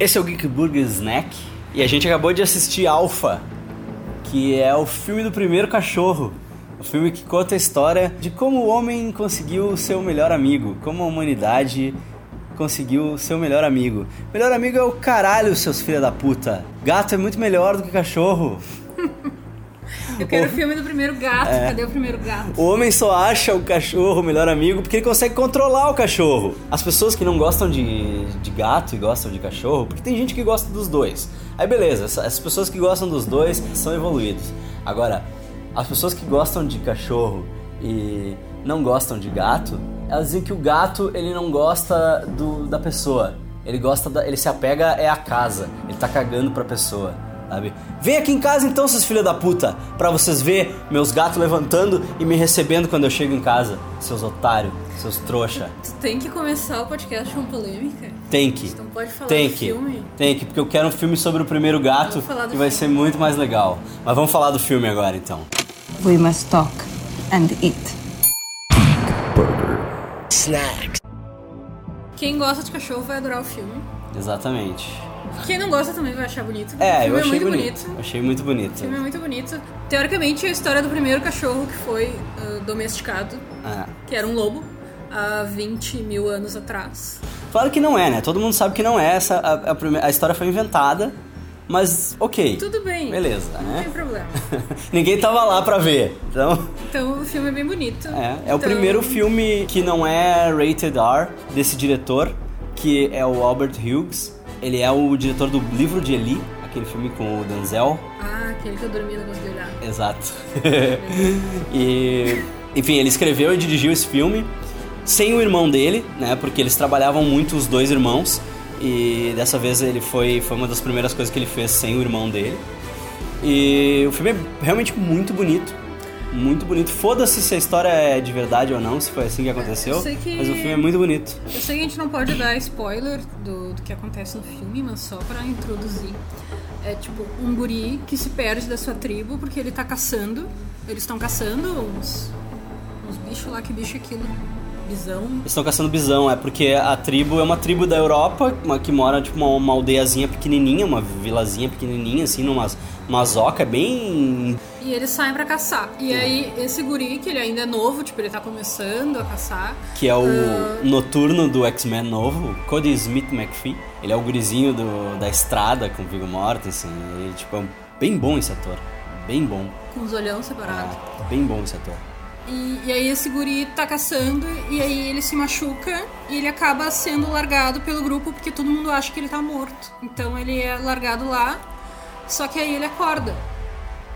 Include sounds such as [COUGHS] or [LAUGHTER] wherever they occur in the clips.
Esse é o Geek Burger Snack e a gente acabou de assistir Alpha, que é o filme do primeiro cachorro. O filme que conta a história de como o homem conseguiu ser o melhor amigo, como a humanidade conseguiu ser o melhor amigo. Melhor amigo é o caralho, seus filha da puta. Gato é muito melhor do que cachorro. Eu quero o filme do primeiro gato. É. Cadê o primeiro gato? O homem só acha o cachorro o melhor amigo porque ele consegue controlar o cachorro. As pessoas que não gostam de, de gato e gostam de cachorro, porque tem gente que gosta dos dois. Aí beleza, as pessoas que gostam dos dois são evoluídos. Agora, as pessoas que gostam de cachorro e não gostam de gato, elas dizem que o gato ele não gosta do, da pessoa. Ele gosta da, ele se apega é a casa. Ele tá cagando pra pessoa sabe? Vem aqui em casa então, seus filhos da puta, pra vocês ver meus gatos levantando e me recebendo quando eu chego em casa, seus otários, seus trouxa. Tu tem que começar o podcast com polêmica? Tem que. Não pode falar tem do que. filme? Tem que, porque eu quero um filme sobre o primeiro gato que vai ser muito mais legal. Mas vamos falar do filme agora então. We must talk and eat. Burger. Snack. Quem gosta de cachorro vai adorar o filme. Exatamente. Quem não gosta também vai achar bonito. É, o filme eu achei é muito bonito. bonito. Achei muito bonito. O filme é muito bonito. Teoricamente, é a história do primeiro cachorro que foi uh, domesticado, Ah. que era um lobo, há 20 mil anos atrás. Claro que não é, né? Todo mundo sabe que não é. Essa, a, a, a história foi inventada, mas ok. Tudo bem. Beleza, Não né? tem problema. [LAUGHS] Ninguém tava lá pra ver. Então, Então, o filme é bem bonito. é, é o Então, primeiro filme que não é rated R desse diretor, que é o Albert Hughes. Ele é o diretor do Livro de Eli, aquele filme com o Denzel. Ah, aquele que eu dormi não consegui olhar. Exato. [LAUGHS] e, enfim, ele escreveu e dirigiu esse filme sem o irmão dele, né? Porque eles trabalhavam muito os dois irmãos. E dessa vez ele foi, foi uma das primeiras coisas que ele fez sem o irmão dele. E o filme é realmente muito bonito. Muito bonito. Foda-se se a história é de verdade ou não, se foi assim que aconteceu. Que- Mas o filme é muito bonito. Eu sei que a gente não pode dar spoiler do, do que acontece no filme, mas só pra introduzir. É tipo um guri que se perde da sua tribo porque ele tá caçando. Eles estão caçando uns, uns bichos lá, que bicho é aquilo? Bisão. Eles estão caçando bisão, é porque a tribo é uma tribo da Europa, uma, que mora tipo uma, uma aldeiazinha pequenininha, uma vilazinha pequenininha, assim, numa uma zoca bem E eles saem pra caçar. E aí, esse guri, que ele ainda é novo, tipo, ele tá começando a caçar. que é o Ah. noturno do X-Men novo, Cody Smith McPhee. Ele é o gurizinho do, da estrada com Viggo Mortensen. Ele tipo, é bem bom esse ator. Bem bom. Com os olhão separados. É, bem bom esse ator. E, e aí esse guri tá caçando e aí ele se machuca e ele acaba sendo largado pelo grupo porque todo mundo acha que ele tá morto. Então ele é largado lá, só que aí ele acorda.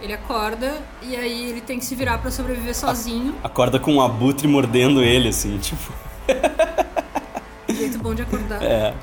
Ele acorda e aí ele tem que se virar pra sobreviver sozinho. Acorda com um abutre mordendo ele, assim, tipo. [LAUGHS] Jeito bom de acordar. É.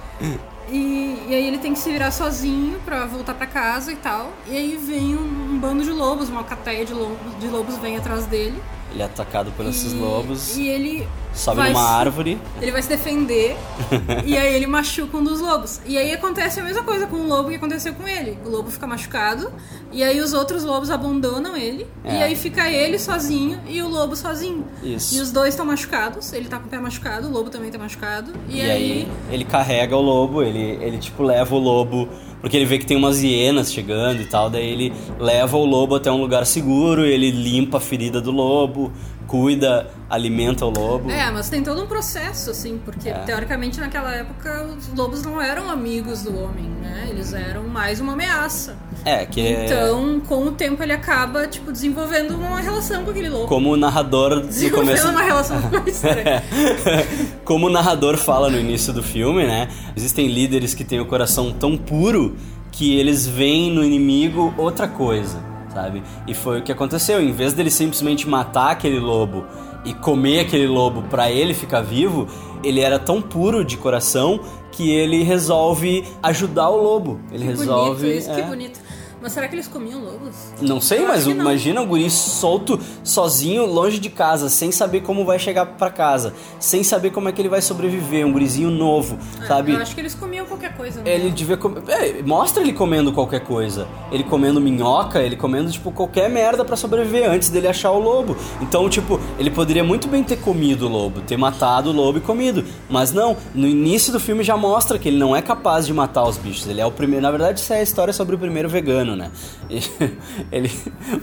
E, e aí ele tem que se virar sozinho pra voltar pra casa e tal. E aí vem um, um bando de lobos, uma cateia de lobos, de lobos vem atrás dele. Ele é atacado por esses E- lobos, E ele sobe numa se- árvore. Ele vai se defender [LAUGHS] e aí ele machuca um dos lobos. E aí acontece a mesma coisa com o lobo que aconteceu com ele. O lobo fica machucado e aí os outros lobos abandonam ele É. e aí fica ele sozinho e o lobo sozinho. Isso. E os dois estão machucados. Ele tá com o pé machucado, o lobo também tá machucado. E, E, aí, ele carrega o lobo, ele, ele tipo leva o lobo, porque ele vê que tem umas hienas chegando e tal, daí ele leva o lobo até um lugar seguro, ele limpa a ferida do lobo, cuida, alimenta o lobo. É, mas tem todo um processo, assim, porque É. teoricamente naquela época os lobos não eram amigos do homem, né? Eles eram mais uma ameaça. É, que é Então, com o tempo, ele acaba, tipo, desenvolvendo uma relação com aquele lobo. como o narrador no Desenvolvendo começo. uma relação com. [LAUGHS] Como o narrador fala no início do filme, né? Existem líderes que têm o coração tão puro que eles veem no inimigo outra coisa, sabe? E foi o que aconteceu. Em vez dele simplesmente matar aquele lobo e comer aquele lobo pra ele ficar vivo, ele era tão puro de coração que ele resolve ajudar o lobo. Ele Que resolve. bonito isso, que é. bonito. Mas será que eles comiam lobos? Não sei, Eu mas não. imagina o guri solto, sozinho, longe de casa, sem saber como vai chegar pra casa, sem saber como é que ele vai sobreviver, um gurizinho novo, É, sabe? Eu acho que eles comiam qualquer coisa. né? Ele devia comer. É, mostra ele comendo qualquer coisa. Ele comendo minhoca, ele comendo, tipo, qualquer merda pra sobreviver antes dele achar o lobo. Então, tipo, ele poderia muito bem ter comido o lobo, ter matado o lobo e comido. Mas não, no início do filme já mostra que ele não é capaz de matar os bichos. Ele é o primeiro. Na verdade, isso é a história sobre o primeiro vegano, né? E [LAUGHS] ele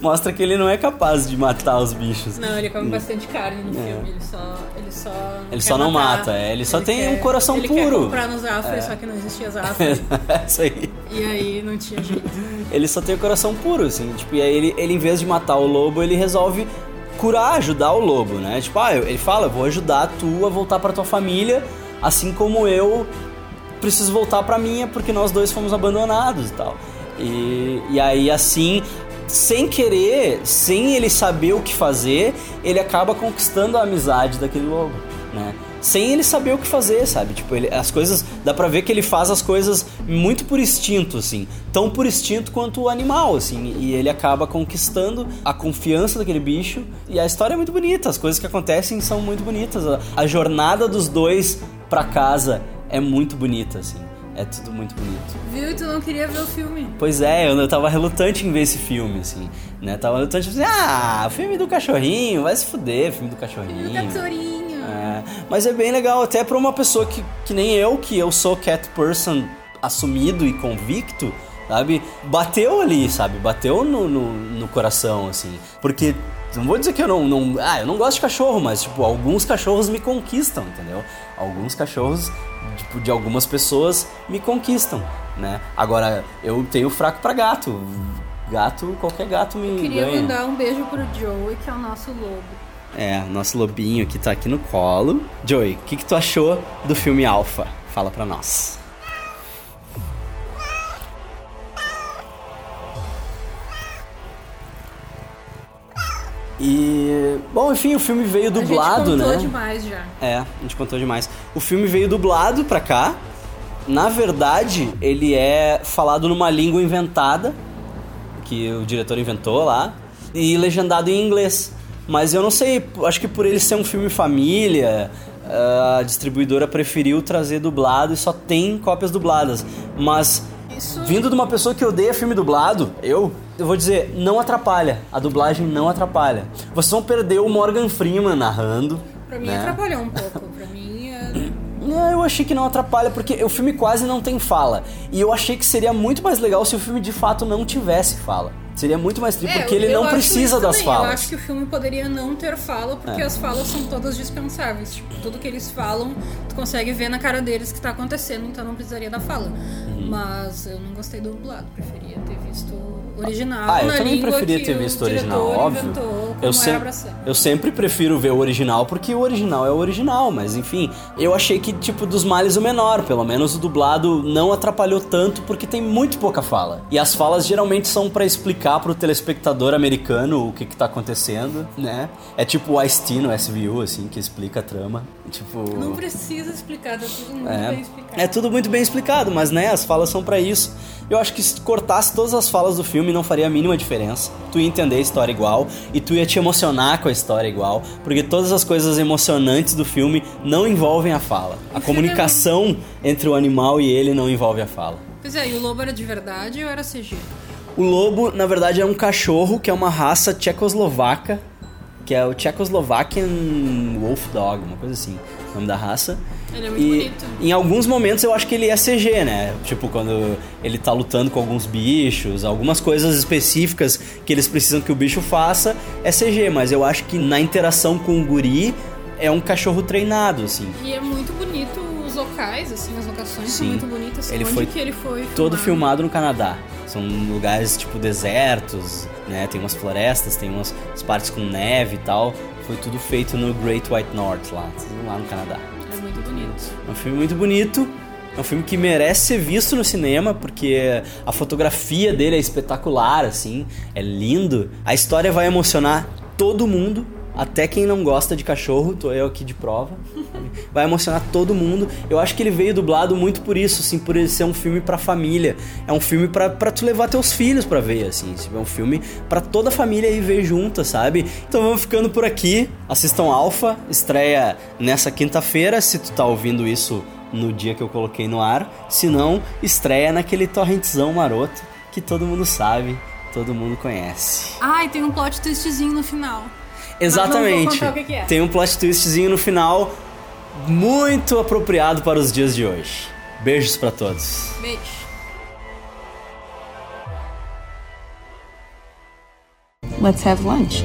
mostra que ele não é capaz de matar os bichos. Não, ele come bastante carne no filme. Ele só. Ele só, Ele só não matar. mata, é, ele só tem quer- um coração ele puro. Quer comprar no Zafra, só que não existia Zafra. [LAUGHS] É isso aí. e aí não tinha jeito. ele só tem o coração puro, assim. Tipo, e aí ele, ele, em vez de matar o lobo, ele resolve curar, ajudar o lobo, né? Tipo, ah, ele fala, vou ajudar tu a voltar pra tua família, assim como eu preciso voltar pra minha, porque nós dois fomos abandonados e tal. E, e aí, assim, sem querer, sem ele saber o que fazer, ele acaba conquistando a amizade daquele lobo, né? Sem ele saber o que fazer, sabe? Tipo, ele, as coisas. Dá pra ver que ele faz as coisas muito por instinto, assim. Tão por instinto quanto o animal, assim. E ele acaba conquistando a confiança daquele bicho. E a história é muito bonita, as coisas que acontecem são muito bonitas. A, a jornada dos dois pra casa é muito bonita, assim. É tudo muito bonito. Viu? E tu não queria ver o filme. Pois é, eu, eu tava relutante em ver esse filme, assim, né? Tava relutante, assim, ah, filme do cachorrinho, vai se fuder, filme do cachorrinho. Cachorrinho. É, mas é bem legal, até pra uma pessoa que, que nem eu, que eu sou cat person assumido e convicto, sabe? Bateu ali, sabe? Bateu no, no, no coração, assim. Porque, não vou dizer que eu não, não... Ah, eu não gosto de cachorro, mas, tipo, alguns cachorros me conquistam, entendeu? Alguns cachorros, tipo, de algumas pessoas me conquistam, né? Agora, eu tenho fraco pra gato. Gato, qualquer gato me Queria ganha. mandar um beijo pro Joey, que é o nosso lobo. É, nosso lobinho que tá aqui no colo. Joey, o que, que tu achou do filme Alpha? Fala pra nós. E. Bom, enfim, o filme veio dublado, a gente contou né? demais já. É, a gente contou demais. O filme veio dublado pra cá. Na verdade, ele é falado numa língua inventada, que o diretor inventou lá, e legendado em inglês. Mas eu não sei, acho que por ele ser um filme família, a distribuidora preferiu trazer dublado e só tem cópias dubladas. Mas Isso- vindo de uma pessoa que odeia filme dublado, eu, eu vou dizer, não atrapalha. A dublagem não atrapalha. Vocês vão perder o Morgan Freeman narrando. Pra mim né? atrapalhou um pouco. Pra mim é... Não, [COUGHS] eu achei que não atrapalha, porque o filme quase não tem fala. E eu achei que seria muito mais legal se o filme de fato não tivesse fala. Seria muito mais triste, É, porque ele não precisa das também. falas. Eu acho que o filme poderia não ter fala, porque É. as falas são todas dispensáveis. Tipo, tudo que eles falam, tu consegue ver na cara deles que tá acontecendo, então não precisaria da fala. Uhum. Mas eu não gostei do dublado, preferia ter visto original. Ah, eu também preferia ter visto o original, óbvio. Eu, ser. eu sempre prefiro ver o original, porque o original é o original, mas enfim, eu achei que, tipo, dos males o menor, pelo menos o dublado não atrapalhou tanto, porque tem muito pouca fala. E as falas geralmente são pra explicar pro telespectador americano o que que tá acontecendo, né? É tipo o Ice-T no SVU, assim, que explica a trama. Tipo... Não precisa explicar, tá tudo muito bem É, explicado. é tudo muito bem explicado, mas né, as falas são pra isso. Eu acho que se cortasse todas as falas do filme não faria a mínima diferença. Tu ia entender a história igual e tu ia te emocionar com a história igual, porque todas as coisas emocionantes do filme não envolvem a fala. A comunicação entre o animal e ele não envolve a fala. Pois é, e o lobo era de verdade ou era CG? O lobo, na verdade, é um cachorro que é uma raça tchecoslovaca, que é o Czechoslovakian Wolf Dog, uma coisa assim, o nome da raça. Ele é muito e bonito. em alguns momentos eu acho que ele é CG, né? Tipo, quando ele tá lutando com alguns bichos, algumas coisas específicas que eles precisam que o bicho faça é CG, mas eu acho que na interação com o guri é um cachorro treinado, assim. E é muito bonito os locais, assim, as locações são Sim. muito bonitas. Ele Onde foi que ele foi Todo filmado? filmado no Canadá. São lugares tipo desertos, né? Tem umas florestas, tem umas, partes com neve e tal. Foi tudo feito no Great White North lá, lá no Canadá. É muito bonito. É um filme muito bonito. É um filme que merece ser visto no cinema, porque a fotografia dele é espetacular, assim, é lindo. A história vai emocionar todo mundo. Até quem não gosta de cachorro, tô eu aqui de prova. Vai emocionar todo mundo. Eu acho que ele veio dublado muito por isso, assim, por ele ser um filme pra família. É um filme pra, pra tu levar teus filhos pra ver, assim. É um filme pra toda a família ir ver junta, sabe? Então vamos ficando por aqui. Assistam Alpha, estreia nessa quinta-feira, se tu tá ouvindo isso no dia que eu coloquei no ar. Se não, estreia naquele torrentzão maroto que todo mundo sabe, todo mundo conhece. E tem um plot twistzinho no final. Exatamente. que que é. Tem um plot twistzinho no final muito apropriado para os dias de hoje. Beijos pra todos. Beijo. Let's have lunch.